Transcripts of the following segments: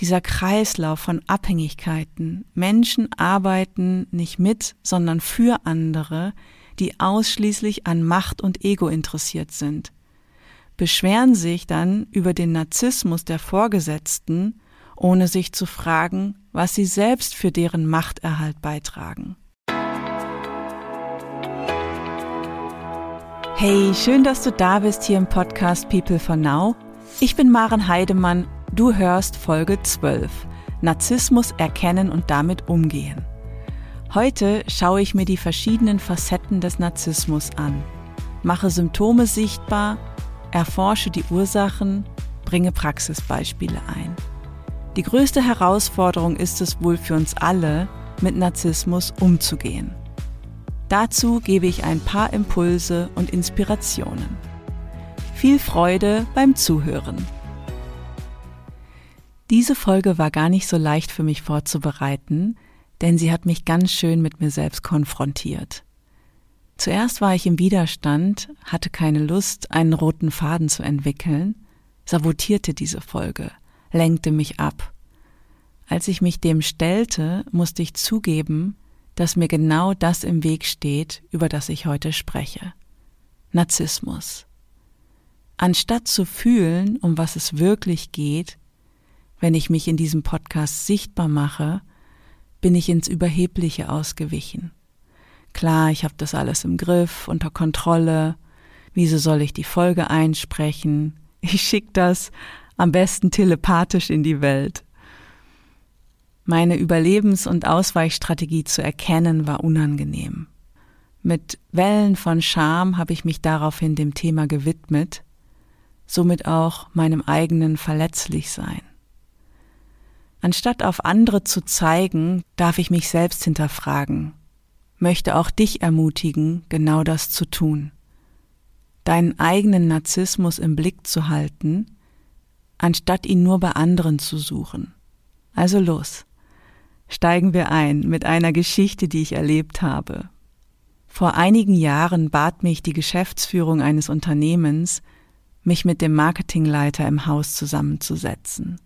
dieser Kreislauf von Abhängigkeiten. Menschen arbeiten nicht mit, sondern für andere, die ausschließlich an Macht und Ego interessiert sind, beschweren sich dann über den Narzissmus der Vorgesetzten, ohne sich zu fragen, was sie selbst für deren Machterhalt beitragen. Hey, schön, dass du da bist hier im Podcast People for Now. Ich bin Maren Heidemann Du hörst Folge 12. Narzissmus erkennen und damit umgehen. Heute schaue ich mir die verschiedenen Facetten des Narzissmus an, mache Symptome sichtbar, erforsche die Ursachen, bringe Praxisbeispiele ein. Die größte Herausforderung ist es wohl für uns alle, mit Narzissmus umzugehen. Dazu gebe ich ein paar Impulse und Inspirationen. Viel Freude beim Zuhören. Diese Folge war gar nicht so leicht für mich vorzubereiten, denn sie hat mich ganz schön mit mir selbst konfrontiert. Zuerst war ich im Widerstand, hatte keine Lust, einen roten Faden zu entwickeln, sabotierte diese Folge, lenkte mich ab. Als ich mich dem stellte, musste ich zugeben, dass mir genau das im Weg steht, über das ich heute spreche. Narzissmus. Anstatt zu fühlen, um was es wirklich geht, wenn ich mich in diesem Podcast sichtbar mache, bin ich ins Überhebliche ausgewichen. Klar, ich habe das alles im Griff, unter Kontrolle. Wieso soll ich die Folge einsprechen? Ich schicke das am besten telepathisch in die Welt. Meine Überlebens- und Ausweichstrategie zu erkennen war unangenehm. Mit Wellen von Scham habe ich mich daraufhin dem Thema gewidmet, somit auch meinem eigenen Verletzlichsein. Anstatt auf andere zu zeigen, darf ich mich selbst hinterfragen, möchte auch dich ermutigen, genau das zu tun. Deinen eigenen Narzissmus im Blick zu halten, anstatt ihn nur bei anderen zu suchen. Also los. Steigen wir ein mit einer Geschichte, die ich erlebt habe. Vor einigen Jahren bat mich die Geschäftsführung eines Unternehmens, mich mit dem Marketingleiter im Haus zusammenzusetzen.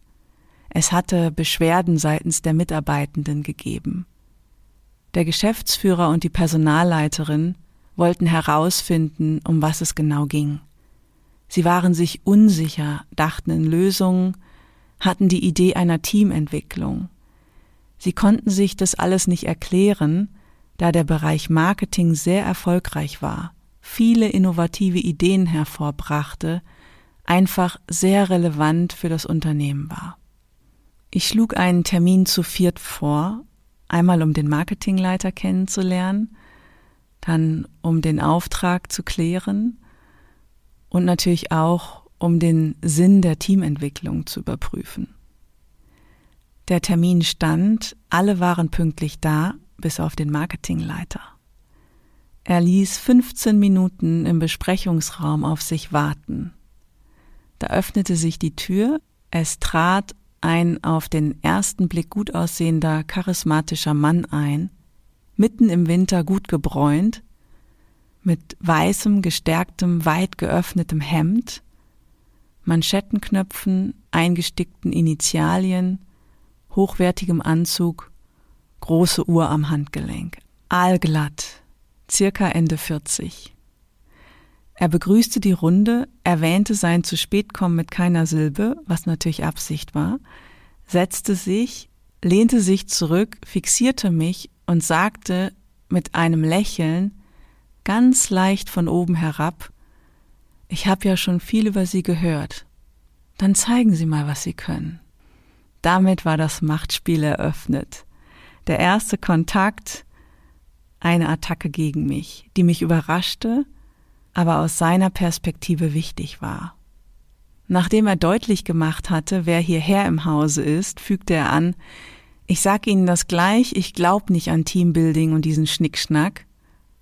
Es hatte Beschwerden seitens der Mitarbeitenden gegeben. Der Geschäftsführer und die Personalleiterin wollten herausfinden, um was es genau ging. Sie waren sich unsicher, dachten in Lösungen, hatten die Idee einer Teamentwicklung. Sie konnten sich das alles nicht erklären, da der Bereich Marketing sehr erfolgreich war, viele innovative Ideen hervorbrachte, einfach sehr relevant für das Unternehmen war. Ich schlug einen Termin zu viert vor, einmal um den Marketingleiter kennenzulernen, dann um den Auftrag zu klären und natürlich auch um den Sinn der Teamentwicklung zu überprüfen. Der Termin stand, alle waren pünktlich da, bis auf den Marketingleiter. Er ließ 15 Minuten im Besprechungsraum auf sich warten. Da öffnete sich die Tür, es trat ein auf den ersten Blick gut aussehender, charismatischer Mann ein, mitten im Winter gut gebräunt, mit weißem, gestärktem, weit geöffnetem Hemd, Manschettenknöpfen, eingestickten Initialien, hochwertigem Anzug, große Uhr am Handgelenk, aalglatt, circa Ende 40. Er begrüßte die Runde, erwähnte sein zu spät kommen mit keiner Silbe, was natürlich Absicht war, setzte sich, lehnte sich zurück, fixierte mich und sagte mit einem Lächeln, ganz leicht von oben herab, ich habe ja schon viel über Sie gehört. Dann zeigen Sie mal, was Sie können. Damit war das Machtspiel eröffnet. Der erste Kontakt, eine Attacke gegen mich, die mich überraschte, aber aus seiner Perspektive wichtig war. Nachdem er deutlich gemacht hatte, wer hierher im Hause ist, fügte er an, ich sag Ihnen das gleich, ich glaub nicht an Teambuilding und diesen Schnickschnack,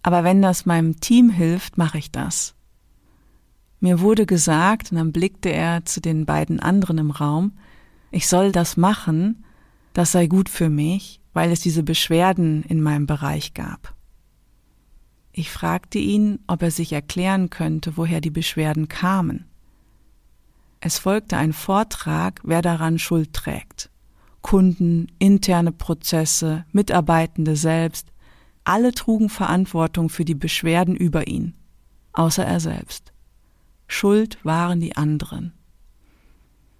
aber wenn das meinem Team hilft, mache ich das. Mir wurde gesagt, und dann blickte er zu den beiden anderen im Raum, ich soll das machen, das sei gut für mich, weil es diese Beschwerden in meinem Bereich gab. Ich fragte ihn, ob er sich erklären könnte, woher die Beschwerden kamen. Es folgte ein Vortrag, wer daran Schuld trägt. Kunden, interne Prozesse, Mitarbeitende selbst, alle trugen Verantwortung für die Beschwerden über ihn, außer er selbst. Schuld waren die anderen.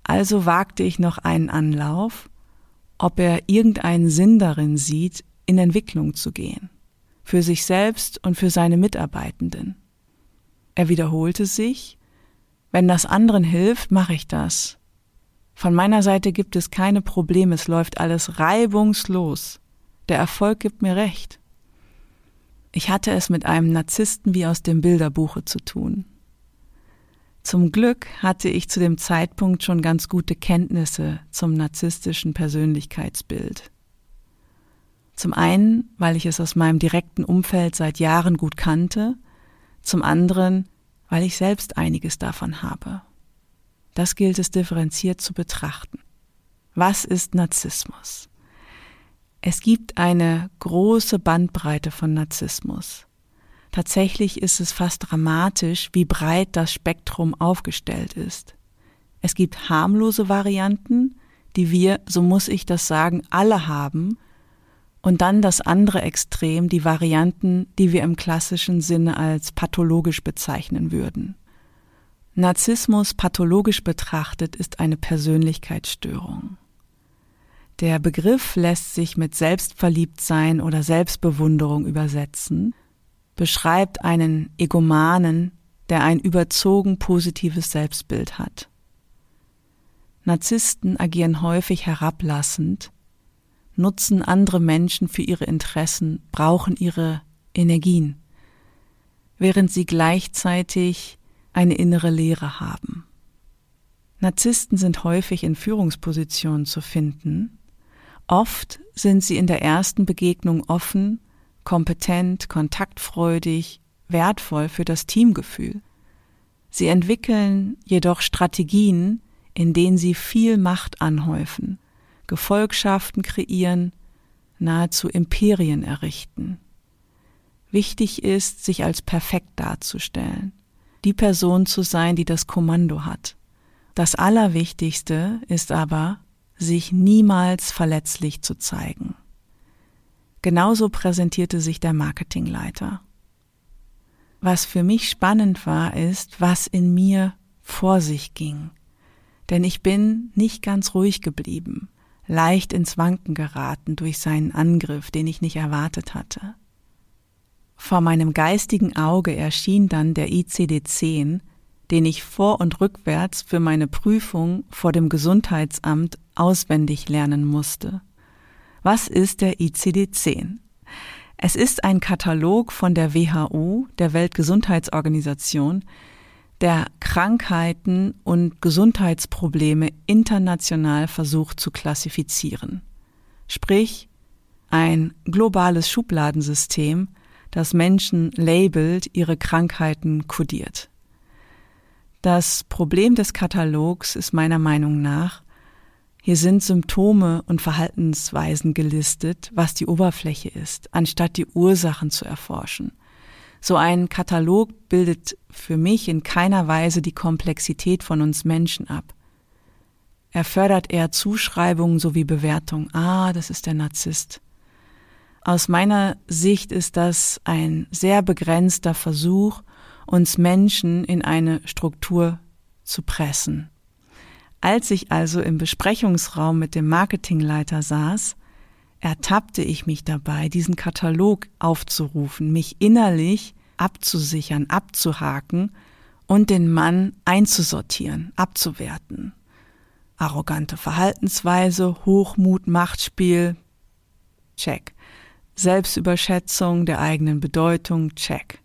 Also wagte ich noch einen Anlauf, ob er irgendeinen Sinn darin sieht, in Entwicklung zu gehen, für sich selbst und für seine Mitarbeitenden. Er wiederholte sich, wenn das anderen hilft, mache ich das. Von meiner Seite gibt es keine Probleme, es läuft alles reibungslos. Der Erfolg gibt mir recht. Ich hatte es mit einem Narzissten wie aus dem Bilderbuche zu tun. Zum Glück hatte ich zu dem Zeitpunkt schon ganz gute Kenntnisse zum narzisstischen Persönlichkeitsbild. Zum einen, weil ich es aus meinem direkten Umfeld seit Jahren gut kannte, zum anderen, weil ich selbst einiges davon habe. Das gilt es differenziert zu betrachten. Was ist Narzissmus? Es gibt eine große Bandbreite von Narzissmus. Tatsächlich ist es fast dramatisch, wie breit das Spektrum aufgestellt ist. Es gibt harmlose Varianten, die wir, so muss ich das sagen, alle haben, und dann das andere Extrem, die Varianten, die wir im klassischen Sinne als pathologisch bezeichnen würden. Narzissmus pathologisch betrachtet ist eine Persönlichkeitsstörung. Der Begriff lässt sich mit Selbstverliebtsein oder Selbstbewunderung übersetzen, beschreibt einen Egomanen, der ein überzogen positives Selbstbild hat. Narzissten agieren häufig herablassend, nutzen andere Menschen für ihre Interessen, brauchen ihre Energien, während sie gleichzeitig eine innere Leere haben. Narzissten sind häufig in Führungspositionen zu finden. Oft sind sie in der ersten Begegnung offen kompetent, kontaktfreudig, wertvoll für das Teamgefühl. Sie entwickeln jedoch Strategien, in denen sie viel Macht anhäufen, Gefolgschaften kreieren, nahezu Imperien errichten. Wichtig ist, sich als perfekt darzustellen, die Person zu sein, die das Kommando hat. Das Allerwichtigste ist aber, sich niemals verletzlich zu zeigen. Genauso präsentierte sich der Marketingleiter. Was für mich spannend war, ist, was in mir vor sich ging. Denn ich bin nicht ganz ruhig geblieben, leicht ins Wanken geraten durch seinen Angriff, den ich nicht erwartet hatte. Vor meinem geistigen Auge erschien dann der ICD-10, den ich vor und rückwärts für meine Prüfung vor dem Gesundheitsamt auswendig lernen musste. Was ist der ICD-10? Es ist ein Katalog von der WHO, der Weltgesundheitsorganisation, der Krankheiten und Gesundheitsprobleme international versucht zu klassifizieren. Sprich, ein globales Schubladensystem, das Menschen labelt, ihre Krankheiten kodiert. Das Problem des Katalogs ist meiner Meinung nach, hier sind Symptome und Verhaltensweisen gelistet, was die Oberfläche ist, anstatt die Ursachen zu erforschen. So ein Katalog bildet für mich in keiner Weise die Komplexität von uns Menschen ab. Er fördert eher Zuschreibungen sowie Bewertungen. Ah, das ist der Narzisst. Aus meiner Sicht ist das ein sehr begrenzter Versuch, uns Menschen in eine Struktur zu pressen. Als ich also im Besprechungsraum mit dem Marketingleiter saß, ertappte ich mich dabei, diesen Katalog aufzurufen, mich innerlich abzusichern, abzuhaken und den Mann einzusortieren, abzuwerten. Arrogante Verhaltensweise, Hochmut, Machtspiel, check. Selbstüberschätzung der eigenen Bedeutung, check.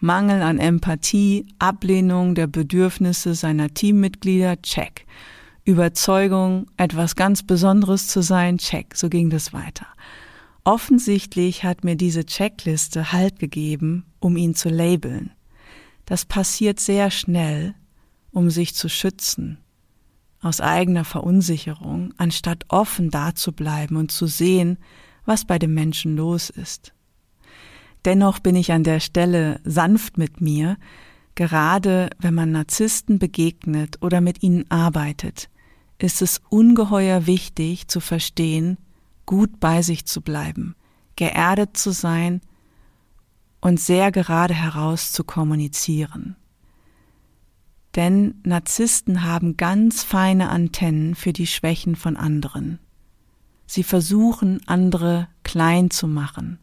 Mangel an Empathie, Ablehnung der Bedürfnisse seiner Teammitglieder, check. Überzeugung, etwas ganz Besonderes zu sein, check. So ging das weiter. Offensichtlich hat mir diese Checkliste Halt gegeben, um ihn zu labeln. Das passiert sehr schnell, um sich zu schützen, aus eigener Verunsicherung, anstatt offen dazubleiben und zu sehen, was bei dem Menschen los ist. Dennoch bin ich an der Stelle sanft mit mir, gerade wenn man Narzissten begegnet oder mit ihnen arbeitet. Ist es ungeheuer wichtig zu verstehen, gut bei sich zu bleiben, geerdet zu sein und sehr gerade heraus zu kommunizieren. Denn Narzissten haben ganz feine Antennen für die Schwächen von anderen. Sie versuchen, andere klein zu machen.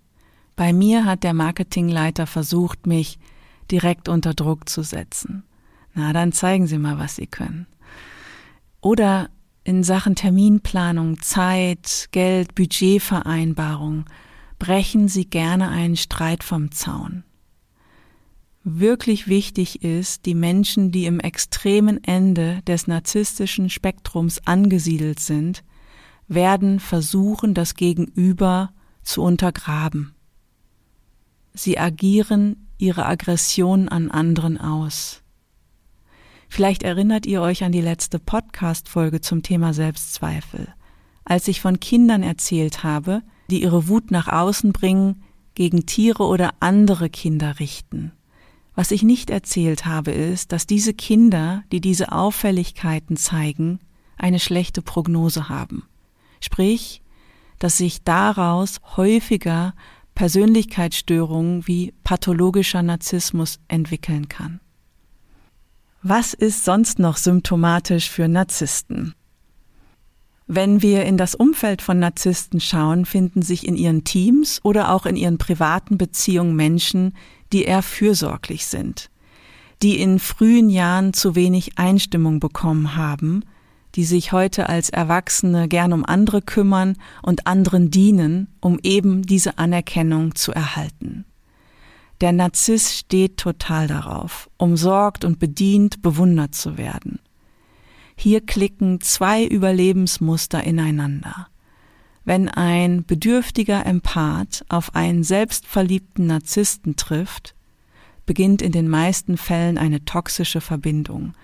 Bei mir hat der Marketingleiter versucht, mich direkt unter Druck zu setzen. Na, dann zeigen Sie mal, was Sie können. Oder in Sachen Terminplanung, Zeit, Geld, Budgetvereinbarung brechen Sie gerne einen Streit vom Zaun wirklich wichtig ist, die Menschen, die im extremen Ende des narzisstischen Spektrums angesiedelt sind, werden versuchen, das Gegenüber zu untergraben. Sie agieren ihre Aggression an anderen aus. Vielleicht erinnert ihr euch an die letzte Podcast-Folge zum Thema Selbstzweifel, als ich von Kindern erzählt habe, die ihre Wut nach außen bringen, gegen Tiere oder andere Kinder richten. Was ich nicht erzählt habe, ist, dass diese Kinder, die diese Auffälligkeiten zeigen, eine schlechte Prognose haben. Sprich, dass sich daraus häufiger Persönlichkeitsstörungen wie pathologischer Narzissmus entwickeln kann. Was ist sonst noch symptomatisch für Narzissten? Wenn wir in das Umfeld von Narzissten schauen, finden sich in ihren Teams oder auch in ihren privaten Beziehungen Menschen, die eher fürsorglich sind, die in frühen Jahren zu wenig Einstimmung bekommen haben, die sich heute als Erwachsene gern um andere kümmern und anderen dienen, um eben diese Anerkennung zu erhalten. Der Narzisst steht total darauf, umsorgt und bedient, bewundert zu werden. Hier klicken zwei Überlebensmuster ineinander. Wenn ein bedürftiger Empath auf einen selbstverliebten Narzissten trifft, beginnt in den meisten Fällen eine toxische Verbindung.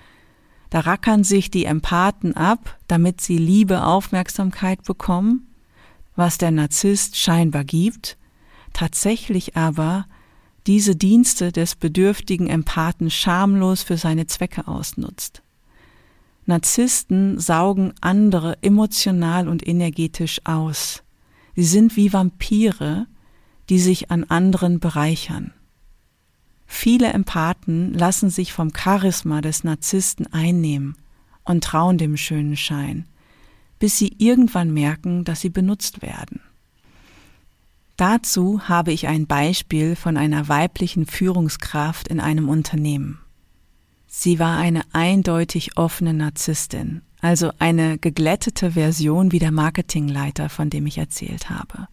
Da rackern sich die Empathen ab, damit sie Liebe, Aufmerksamkeit bekommen, was der Narzisst scheinbar gibt, tatsächlich aber diese Dienste des bedürftigen Empathen schamlos für seine Zwecke ausnutzt. Narzissten saugen andere emotional und energetisch aus. Sie sind wie Vampire, die sich an anderen bereichern. Viele Empathen lassen sich vom Charisma des Narzissten einnehmen und trauen dem schönen Schein, bis sie irgendwann merken, dass sie benutzt werden. Dazu habe ich ein Beispiel von einer weiblichen Führungskraft in einem Unternehmen. Sie war eine eindeutig offene Narzisstin, also eine geglättete Version wie der Marketingleiter, von dem ich erzählt habe.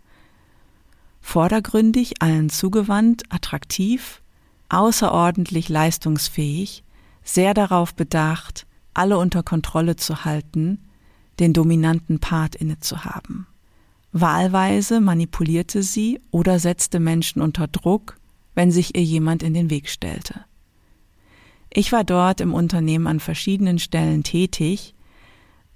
Vordergründig, allen zugewandt, attraktiv, außerordentlich leistungsfähig, sehr darauf bedacht, alle unter Kontrolle zu halten, den dominanten Part inne zu haben. Wahlweise manipulierte sie oder setzte Menschen unter Druck, wenn sich ihr jemand in den Weg stellte. Ich war dort im Unternehmen an verschiedenen Stellen tätig.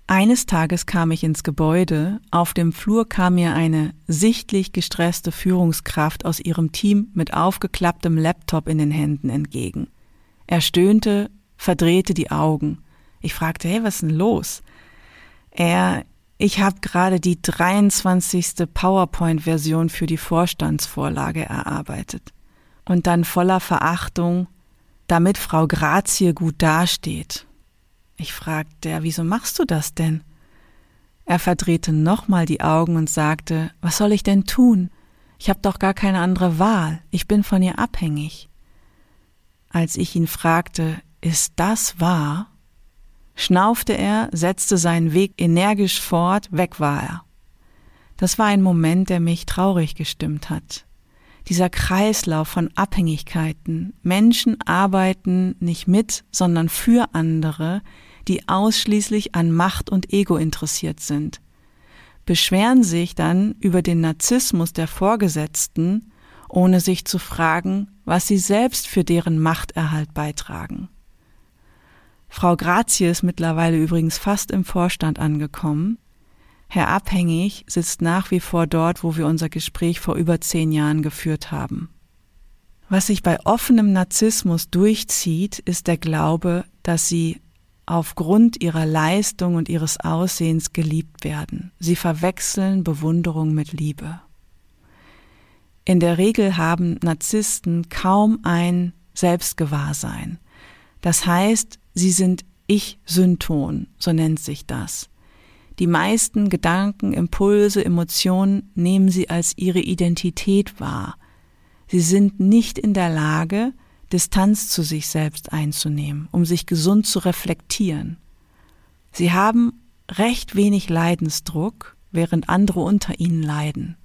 Eines Tages kam ich ins Gebäude, auf dem Flur kam mir eine sichtlich gestresste Führungskraft aus ihrem Team mit aufgeklapptem Laptop in den Händen entgegen. Er stöhnte, verdrehte die Augen. Ich fragte, hey, was ist denn los? Er, ich habe gerade die 23. PowerPoint-Version für die Vorstandsvorlage erarbeitet. Und dann voller Verachtung, damit Frau Grazie gut dasteht. Ich fragte, wieso machst du das denn? Er verdrehte nochmal die Augen und sagte, was soll ich denn tun? Ich habe doch gar keine andere Wahl, ich bin von ihr abhängig. Als ich ihn fragte, ist das wahr? Schnaufte er, setzte seinen Weg energisch fort, weg war er. Das war ein Moment, der mich traurig gestimmt hat dieser Kreislauf von Abhängigkeiten. Menschen arbeiten nicht mit, sondern für andere, die ausschließlich an Macht und Ego interessiert sind, beschweren sich dann über den Narzissmus der Vorgesetzten, ohne sich zu fragen, was sie selbst für deren Machterhalt beitragen. Frau Grazie ist mittlerweile übrigens fast im Vorstand angekommen, Herr Abhängig sitzt nach wie vor dort, wo wir unser Gespräch vor über zehn Jahren geführt haben. Was sich bei offenem Narzissmus durchzieht, ist der Glaube, dass sie aufgrund ihrer Leistung und ihres Aussehens geliebt werden. Sie verwechseln Bewunderung mit Liebe. In der Regel haben Narzissten kaum ein Selbstgewahrsein. Das heißt, sie sind Ich-Synton, so nennt sich das. Die meisten Gedanken, Impulse, Emotionen nehmen sie als ihre Identität wahr. Sie sind nicht in der Lage, Distanz zu sich selbst einzunehmen, um sich gesund zu reflektieren. Sie haben recht wenig Leidensdruck, während andere unter ihnen leiden.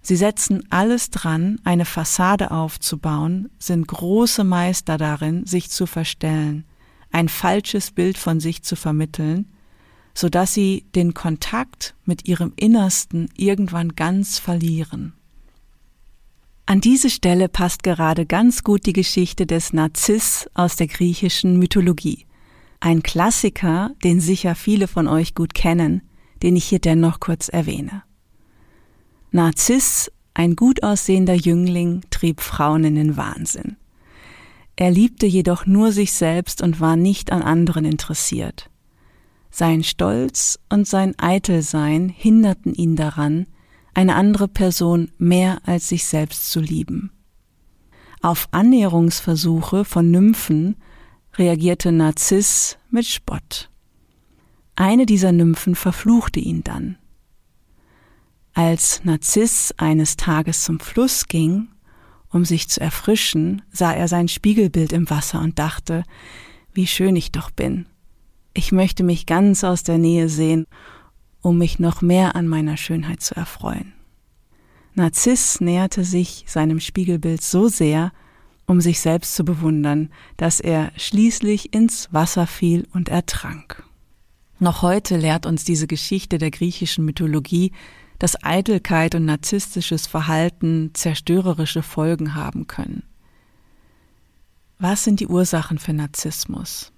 Sie setzen alles dran, eine Fassade aufzubauen, sind große Meister darin, sich zu verstellen, ein falsches Bild von sich zu vermitteln, so dass sie den Kontakt mit ihrem Innersten irgendwann ganz verlieren. An diese Stelle passt gerade ganz gut die Geschichte des Narziss aus der griechischen Mythologie. Ein Klassiker, den sicher viele von euch gut kennen, den ich hier dennoch kurz erwähne. Narziss, ein gut aussehender Jüngling, trieb Frauen in den Wahnsinn. Er liebte jedoch nur sich selbst und war nicht an anderen interessiert. Sein Stolz und sein Eitelsein hinderten ihn daran, eine andere Person mehr als sich selbst zu lieben. Auf Annäherungsversuche von Nymphen reagierte Narziss mit Spott. Eine dieser Nymphen verfluchte ihn dann. Als Narziss eines Tages zum Fluss ging, um sich zu erfrischen, sah er sein Spiegelbild im Wasser und dachte, wie schön ich doch bin. Ich möchte mich ganz aus der Nähe sehen, um mich noch mehr an meiner Schönheit zu erfreuen. Narziss näherte sich seinem Spiegelbild so sehr, um sich selbst zu bewundern, dass er schließlich ins Wasser fiel und ertrank. Noch heute lehrt uns diese Geschichte der griechischen Mythologie, dass Eitelkeit und narzisstisches Verhalten zerstörerische Folgen haben können. Was sind die Ursachen für Narzissmus?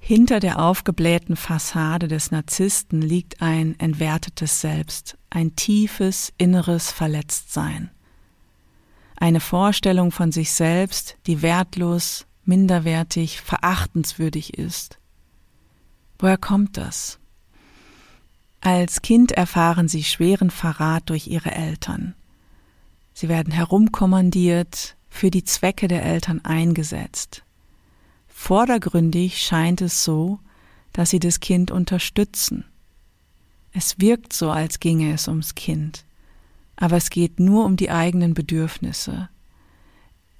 Hinter der aufgeblähten Fassade des Narzissten liegt ein entwertetes Selbst, ein tiefes inneres Verletztsein. Eine Vorstellung von sich selbst, die wertlos, minderwertig, verachtenswürdig ist. Woher kommt das? Als Kind erfahren sie schweren Verrat durch ihre Eltern. Sie werden herumkommandiert, für die Zwecke der Eltern eingesetzt. Vordergründig scheint es so, dass sie das Kind unterstützen. Es wirkt so, als ginge es ums Kind, aber es geht nur um die eigenen Bedürfnisse.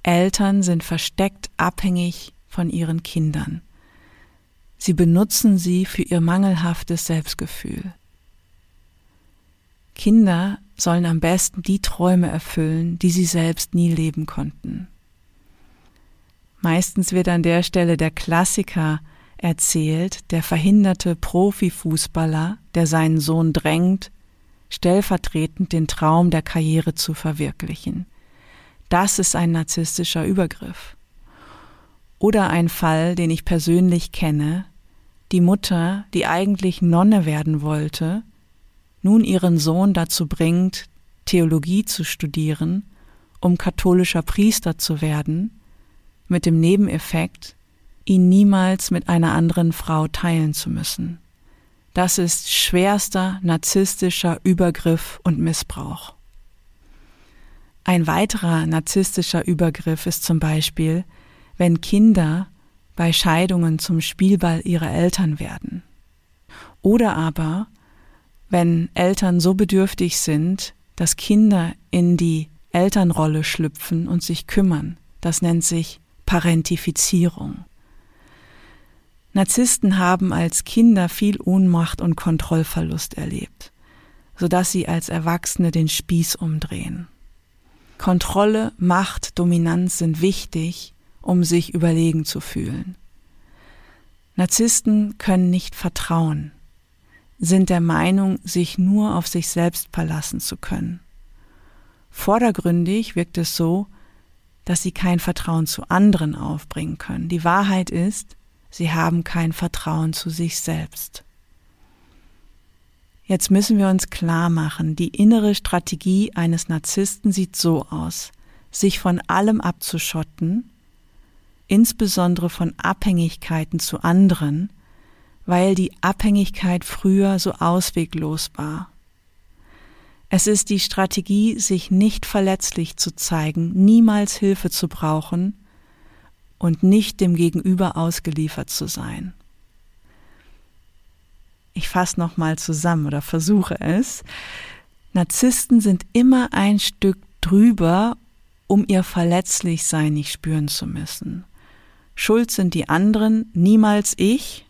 Eltern sind versteckt abhängig von ihren Kindern. Sie benutzen sie für ihr mangelhaftes Selbstgefühl. Kinder sollen am besten die Träume erfüllen, die sie selbst nie leben konnten. Meistens wird an der Stelle der Klassiker erzählt, der verhinderte Profifußballer, der seinen Sohn drängt, stellvertretend den Traum der Karriere zu verwirklichen. Das ist ein narzisstischer Übergriff. Oder ein Fall, den ich persönlich kenne, die Mutter, die eigentlich Nonne werden wollte, nun ihren Sohn dazu bringt, Theologie zu studieren, um katholischer Priester zu werden, mit dem Nebeneffekt, ihn niemals mit einer anderen Frau teilen zu müssen. Das ist schwerster narzisstischer Übergriff und Missbrauch. Ein weiterer narzisstischer Übergriff ist zum Beispiel, wenn Kinder bei Scheidungen zum Spielball ihrer Eltern werden. Oder aber, wenn Eltern so bedürftig sind, dass Kinder in die Elternrolle schlüpfen und sich kümmern. Das nennt sich Parentifizierung. Narzissten haben als Kinder viel Ohnmacht und Kontrollverlust erlebt, sodass sie als Erwachsene den Spieß umdrehen. Kontrolle, Macht, Dominanz sind wichtig, um sich überlegen zu fühlen. Narzissten können nicht vertrauen, sind der Meinung, sich nur auf sich selbst verlassen zu können. Vordergründig wirkt es so, dass sie kein Vertrauen zu anderen aufbringen können. Die Wahrheit ist, sie haben kein Vertrauen zu sich selbst. Jetzt müssen wir uns klar machen, die innere Strategie eines Narzissten sieht so aus, sich von allem abzuschotten, insbesondere von Abhängigkeiten zu anderen, weil die Abhängigkeit früher so ausweglos war. Es ist die Strategie, sich nicht verletzlich zu zeigen, niemals Hilfe zu brauchen und nicht dem Gegenüber ausgeliefert zu sein. Ich fasse nochmal zusammen oder versuche es. Narzissten sind immer ein Stück drüber, um ihr Verletzlichsein nicht spüren zu müssen. Schuld sind die anderen, niemals ich.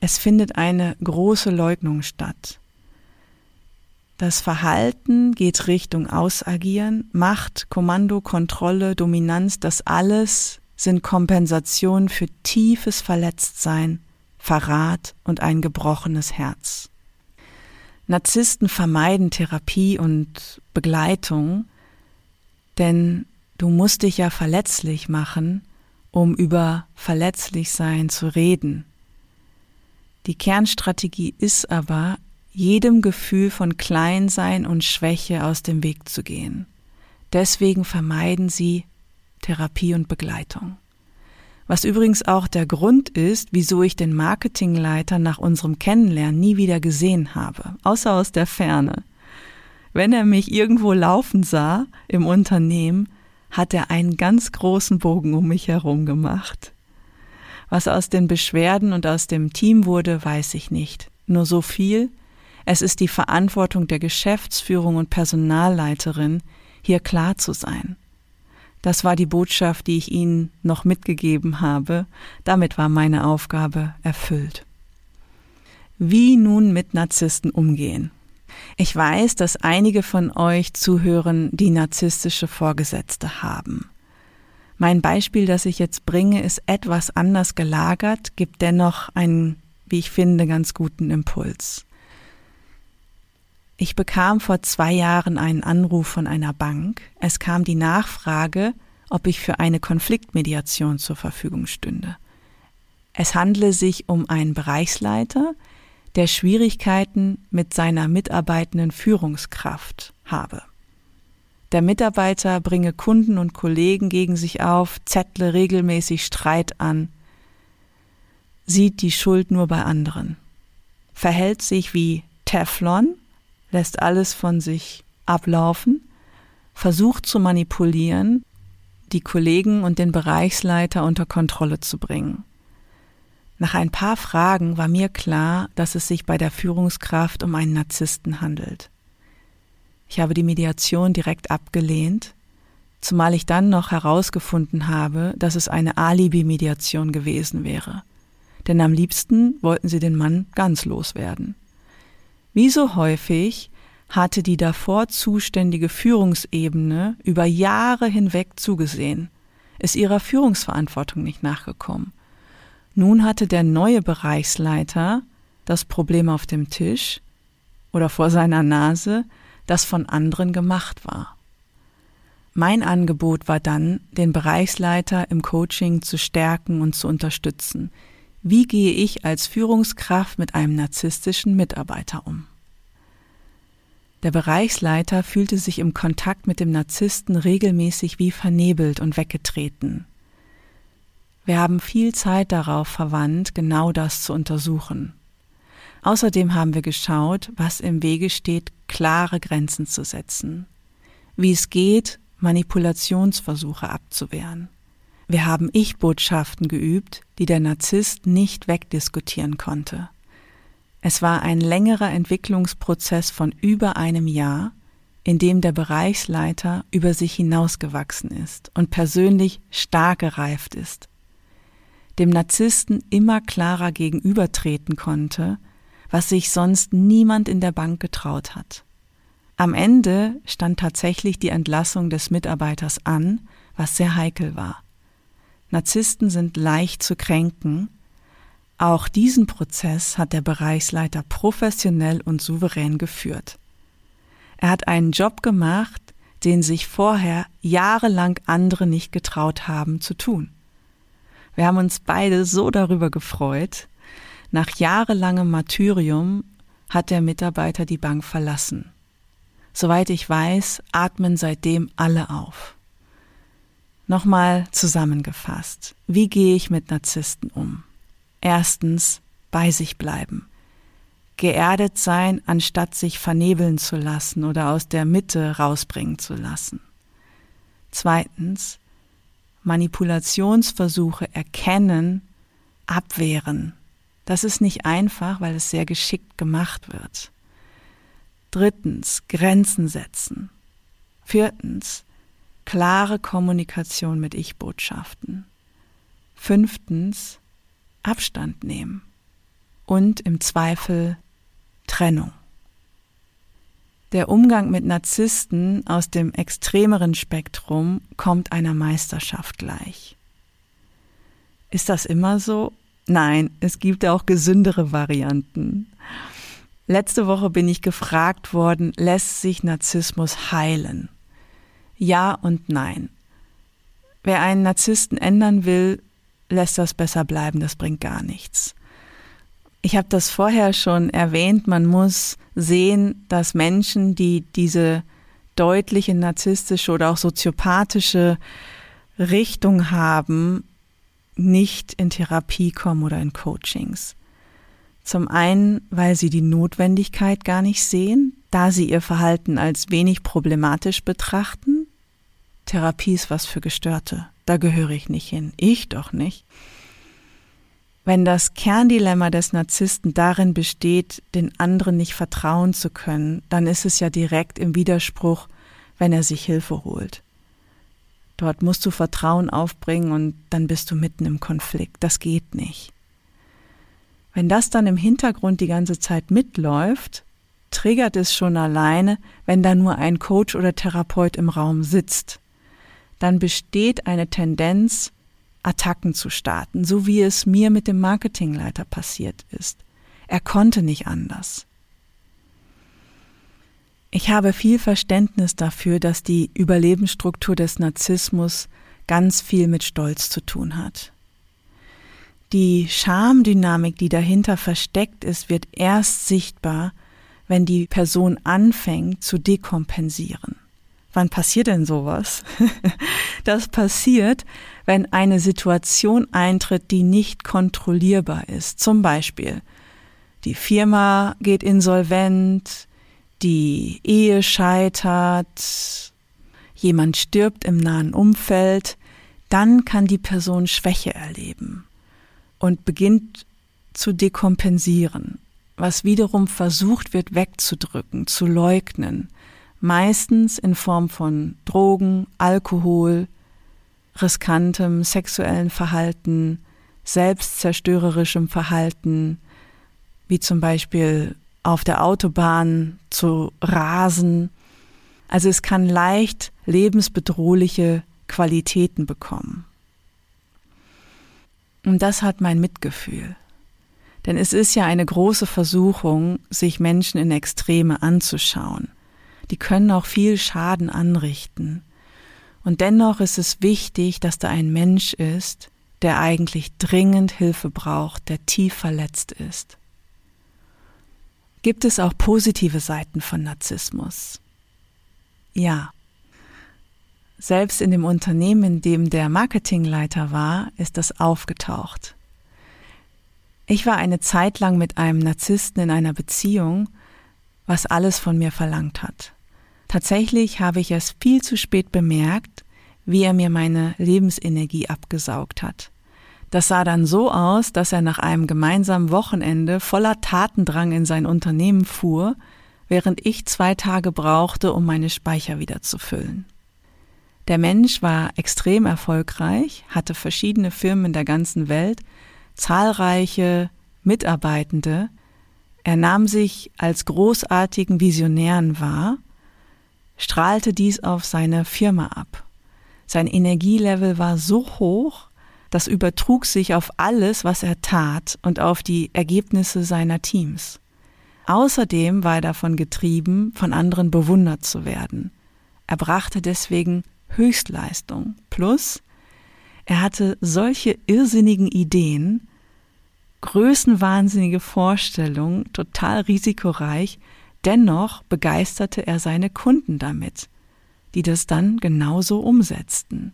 Es findet eine große Leugnung statt. Das Verhalten geht Richtung Ausagieren, Macht, Kommando, Kontrolle, Dominanz, das alles sind Kompensationen für tiefes Verletztsein, Verrat und ein gebrochenes Herz. Narzissten vermeiden Therapie und Begleitung, denn du musst dich ja verletzlich machen, um über Verletzlichsein zu reden. Die Kernstrategie ist aber, jedem Gefühl von Kleinsein und Schwäche aus dem Weg zu gehen. Deswegen vermeiden sie Therapie und Begleitung. Was übrigens auch der Grund ist, wieso ich den Marketingleiter nach unserem Kennenlernen nie wieder gesehen habe, außer aus der Ferne. Wenn er mich irgendwo laufen sah im Unternehmen, hat er einen ganz großen Bogen um mich herum gemacht. Was aus den Beschwerden und aus dem Team wurde, weiß ich nicht. Nur so viel, es ist die Verantwortung der Geschäftsführung und Personalleiterin, hier klar zu sein. Das war die Botschaft, die ich Ihnen noch mitgegeben habe. Damit war meine Aufgabe erfüllt. Wie nun mit Narzissten umgehen? Ich weiß, dass einige von euch zuhören, die narzisstische Vorgesetzte haben. Mein Beispiel, das ich jetzt bringe, ist etwas anders gelagert, gibt dennoch einen, wie ich finde, ganz guten Impuls. Ich bekam vor zwei Jahren einen Anruf von einer Bank. Es kam die Nachfrage, ob ich für eine Konfliktmediation zur Verfügung stünde. Es handle sich um einen Bereichsleiter, der Schwierigkeiten mit seiner mitarbeitenden Führungskraft habe. Der Mitarbeiter bringe Kunden und Kollegen gegen sich auf, zettle regelmäßig Streit an, sieht die Schuld nur bei anderen, verhält sich wie Teflon lässt alles von sich ablaufen, versucht zu manipulieren, die Kollegen und den Bereichsleiter unter Kontrolle zu bringen. Nach ein paar Fragen war mir klar, dass es sich bei der Führungskraft um einen Narzissten handelt. Ich habe die Mediation direkt abgelehnt, zumal ich dann noch herausgefunden habe, dass es eine Alibi-Mediation gewesen wäre. Denn am liebsten wollten sie den Mann ganz loswerden. Wie so häufig hatte die davor zuständige Führungsebene über Jahre hinweg zugesehen, ist ihrer Führungsverantwortung nicht nachgekommen. Nun hatte der neue Bereichsleiter das Problem auf dem Tisch oder vor seiner Nase, das von anderen gemacht war. Mein Angebot war dann, den Bereichsleiter im Coaching zu stärken und zu unterstützen, wie gehe ich als Führungskraft mit einem narzisstischen Mitarbeiter um? Der Bereichsleiter fühlte sich im Kontakt mit dem Narzissten regelmäßig wie vernebelt und weggetreten. Wir haben viel Zeit darauf verwandt, genau das zu untersuchen. Außerdem haben wir geschaut, was im Wege steht, klare Grenzen zu setzen. Wie es geht, Manipulationsversuche abzuwehren. Wir haben Ich-Botschaften geübt, die der Narzisst nicht wegdiskutieren konnte. Es war ein längerer Entwicklungsprozess von über einem Jahr, in dem der Bereichsleiter über sich hinausgewachsen ist und persönlich stark gereift ist, dem Narzissten immer klarer gegenübertreten konnte, was sich sonst niemand in der Bank getraut hat. Am Ende stand tatsächlich die Entlassung des Mitarbeiters an, was sehr heikel war. Narzissten sind leicht zu kränken. Auch diesen Prozess hat der Bereichsleiter professionell und souverän geführt. Er hat einen Job gemacht, den sich vorher jahrelang andere nicht getraut haben zu tun. Wir haben uns beide so darüber gefreut. Nach jahrelangem Martyrium hat der Mitarbeiter die Bank verlassen. Soweit ich weiß, atmen seitdem alle auf. Nochmal zusammengefasst. Wie gehe ich mit Narzissten um? Erstens, bei sich bleiben. Geerdet sein, anstatt sich vernebeln zu lassen oder aus der Mitte rausbringen zu lassen. Zweitens, Manipulationsversuche erkennen, abwehren. Das ist nicht einfach, weil es sehr geschickt gemacht wird. Drittens, Grenzen setzen. Viertens, klare Kommunikation mit Ich-Botschaften. Fünftens, Abstand nehmen. Und im Zweifel Trennung. Der Umgang mit Narzissten aus dem extremeren Spektrum kommt einer Meisterschaft gleich. Ist das immer so? Nein, es gibt auch gesündere Varianten. Letzte Woche bin ich gefragt worden, lässt sich Narzissmus heilen? Ja und nein. Wer einen Narzissten ändern will, lässt das besser bleiben, das bringt gar nichts. Ich habe das vorher schon erwähnt, man muss sehen, dass Menschen, die diese deutliche narzisstische oder auch soziopathische Richtung haben, nicht in Therapie kommen oder in Coachings. Zum einen, weil sie die Notwendigkeit gar nicht sehen, da sie ihr Verhalten als wenig problematisch betrachten. Therapie ist was für Gestörte. Da gehöre ich nicht hin. Ich doch nicht. Wenn das Kerndilemma des Narzissten darin besteht, den anderen nicht vertrauen zu können, dann ist es ja direkt im Widerspruch, wenn er sich Hilfe holt. Dort musst du Vertrauen aufbringen und dann bist du mitten im Konflikt. Das geht nicht. Wenn das dann im Hintergrund die ganze Zeit mitläuft, triggert es schon alleine, wenn da nur ein Coach oder Therapeut im Raum sitzt. Dann besteht eine Tendenz, Attacken zu starten, so wie es mir mit dem Marketingleiter passiert ist. Er konnte nicht anders. Ich habe viel Verständnis dafür, dass die Überlebensstruktur des Narzissmus ganz viel mit Stolz zu tun hat. Die Schamdynamik, die dahinter versteckt ist, wird erst sichtbar, wenn die Person anfängt zu dekompensieren. Wann passiert denn sowas? das passiert, wenn eine Situation eintritt, die nicht kontrollierbar ist. Zum Beispiel, die Firma geht insolvent, die Ehe scheitert, jemand stirbt im nahen Umfeld, dann kann die Person Schwäche erleben und beginnt zu dekompensieren, was wiederum versucht wird wegzudrücken, zu leugnen, meistens in Form von Drogen, Alkohol, riskantem sexuellen Verhalten, selbstzerstörerischem Verhalten, wie zum Beispiel auf der Autobahn zu rasen. Also es kann leicht lebensbedrohliche Qualitäten bekommen. Und das hat mein Mitgefühl. Denn es ist ja eine große Versuchung, sich Menschen in Extreme anzuschauen. Die können auch viel Schaden anrichten. Und dennoch ist es wichtig, dass da ein Mensch ist, der eigentlich dringend Hilfe braucht, der tief verletzt ist. Gibt es auch positive Seiten von Narzissmus? Ja. Selbst in dem Unternehmen, in dem der Marketingleiter war, ist das aufgetaucht. Ich war eine Zeit lang mit einem Narzissten in einer Beziehung, was alles von mir verlangt hat. Tatsächlich habe ich es viel zu spät bemerkt, wie er mir meine Lebensenergie abgesaugt hat. Das sah dann so aus, dass er nach einem gemeinsamen Wochenende voller Tatendrang in sein Unternehmen fuhr, während ich zwei Tage brauchte, um meine Speicher wieder zu füllen. Der Mensch war extrem erfolgreich, hatte verschiedene Firmen in der ganzen Welt, zahlreiche Mitarbeitende, er nahm sich als großartigen Visionären wahr, strahlte dies auf seine Firma ab. Sein Energielevel war so hoch, das übertrug sich auf alles, was er tat und auf die Ergebnisse seiner Teams. Außerdem war er davon getrieben, von anderen bewundert zu werden. Er brachte deswegen Höchstleistung. Plus, er hatte solche irrsinnigen Ideen, größenwahnsinnige Vorstellungen, total risikoreich, dennoch begeisterte er seine Kunden damit, die das dann genauso umsetzten.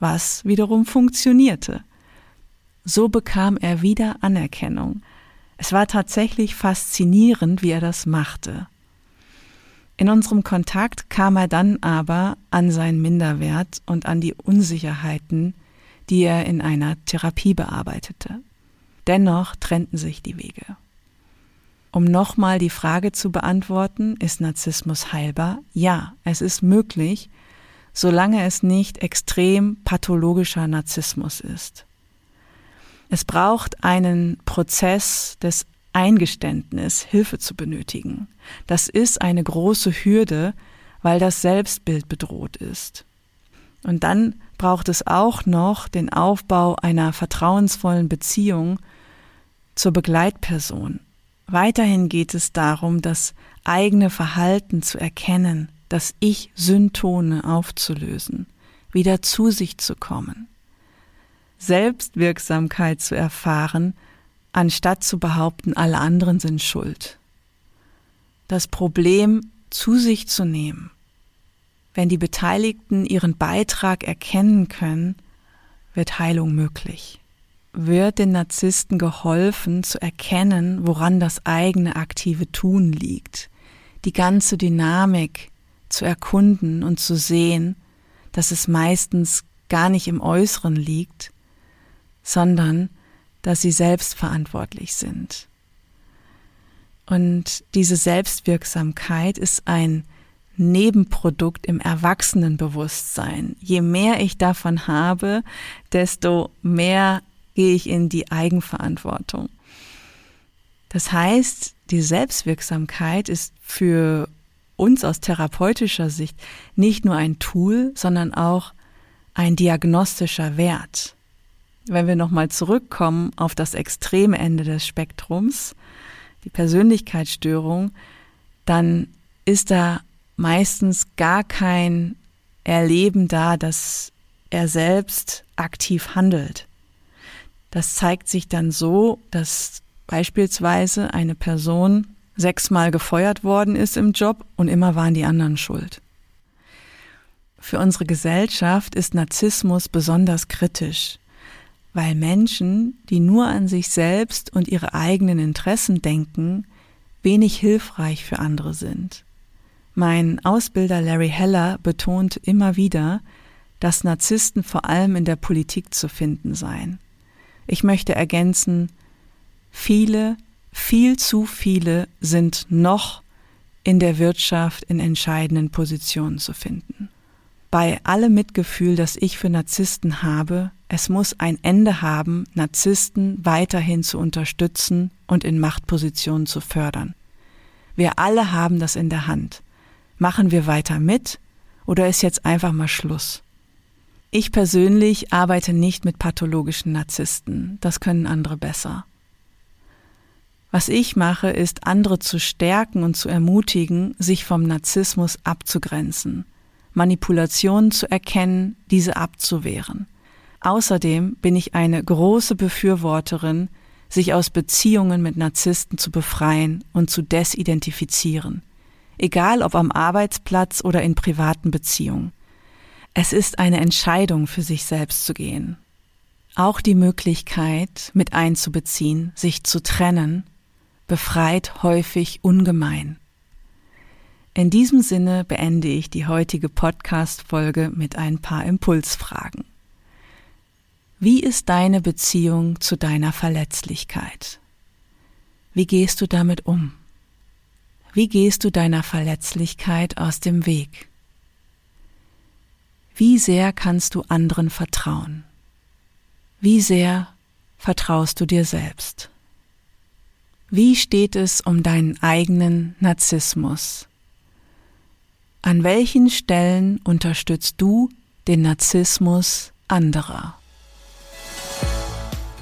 Was wiederum funktionierte. So bekam er wieder Anerkennung. Es war tatsächlich faszinierend, wie er das machte. In unserem Kontakt kam er dann aber an seinen Minderwert und an die Unsicherheiten, die er in einer Therapie bearbeitete. Dennoch trennten sich die Wege. Um nochmal die Frage zu beantworten, ist Narzissmus heilbar? Ja, es ist möglich, solange es nicht extrem pathologischer Narzissmus ist. Es braucht einen Prozess des Eingeständnis, Hilfe zu benötigen. Das ist eine große Hürde, weil das Selbstbild bedroht ist. Und dann braucht es auch noch den Aufbau einer vertrauensvollen Beziehung zur Begleitperson. Weiterhin geht es darum, das eigene Verhalten zu erkennen, das Ich-Syntone aufzulösen, wieder zu sich zu kommen. Selbstwirksamkeit zu erfahren, anstatt zu behaupten, alle anderen sind schuld. Das Problem zu sich zu nehmen. Wenn die Beteiligten ihren Beitrag erkennen können, wird Heilung möglich. Wird den Narzissten geholfen zu erkennen, woran das eigene aktive Tun liegt, die ganze Dynamik zu erkunden und zu sehen, dass es meistens gar nicht im Äußeren liegt, sondern dass sie selbst verantwortlich sind. Und diese Selbstwirksamkeit ist ein Nebenprodukt im Erwachsenenbewusstsein. Je mehr ich davon habe, desto mehr gehe ich in die Eigenverantwortung. Das heißt, die Selbstwirksamkeit ist für uns aus therapeutischer Sicht nicht nur ein Tool, sondern auch ein diagnostischer Wert wenn wir nochmal zurückkommen auf das extreme Ende des Spektrums, die Persönlichkeitsstörung, dann ist da meistens gar kein Erleben da, dass er selbst aktiv handelt. Das zeigt sich dann so, dass beispielsweise eine Person sechsmal gefeuert worden ist im Job und immer waren die anderen schuld. Für unsere Gesellschaft ist Narzissmus besonders kritisch weil Menschen, die nur an sich selbst und ihre eigenen Interessen denken, wenig hilfreich für andere sind. Mein Ausbilder Larry Heller betont immer wieder, dass Narzissten vor allem in der Politik zu finden seien. Ich möchte ergänzen, viele, viel zu viele sind noch in der Wirtschaft in entscheidenden Positionen zu finden. Bei allem Mitgefühl, das ich für Narzissten habe, es muss ein Ende haben, Narzissten weiterhin zu unterstützen und in Machtpositionen zu fördern. Wir alle haben das in der Hand. Machen wir weiter mit oder ist jetzt einfach mal Schluss? Ich persönlich arbeite nicht mit pathologischen Narzissten, das können andere besser. Was ich mache, ist andere zu stärken und zu ermutigen, sich vom Narzissmus abzugrenzen, Manipulationen zu erkennen, diese abzuwehren. Außerdem bin ich eine große Befürworterin, sich aus Beziehungen mit Narzissten zu befreien und zu desidentifizieren, egal ob am Arbeitsplatz oder in privaten Beziehungen. Es ist eine Entscheidung, für sich selbst zu gehen. Auch die Möglichkeit, mit einzubeziehen, sich zu trennen, befreit häufig ungemein. In diesem Sinne beende ich die heutige Podcast-Folge mit ein paar Impulsfragen. Wie ist deine Beziehung zu deiner Verletzlichkeit? Wie gehst du damit um? Wie gehst du deiner Verletzlichkeit aus dem Weg? Wie sehr kannst du anderen vertrauen? Wie sehr vertraust du dir selbst? Wie steht es um deinen eigenen Narzissmus? An welchen Stellen unterstützt du den Narzissmus anderer?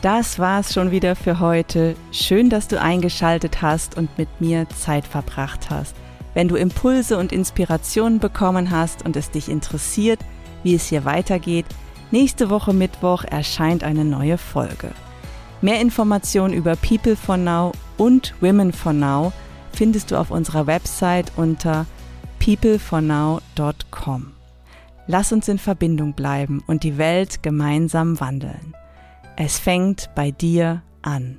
Das war's schon wieder für heute. Schön, dass du eingeschaltet hast und mit mir Zeit verbracht hast. Wenn du Impulse und Inspirationen bekommen hast und es dich interessiert, wie es hier weitergeht, nächste Woche Mittwoch erscheint eine neue Folge. Mehr Informationen über People for Now und Women for Now findest du auf unserer Website unter peoplefornow.com. Lass uns in Verbindung bleiben und die Welt gemeinsam wandeln. Es fängt bei dir an.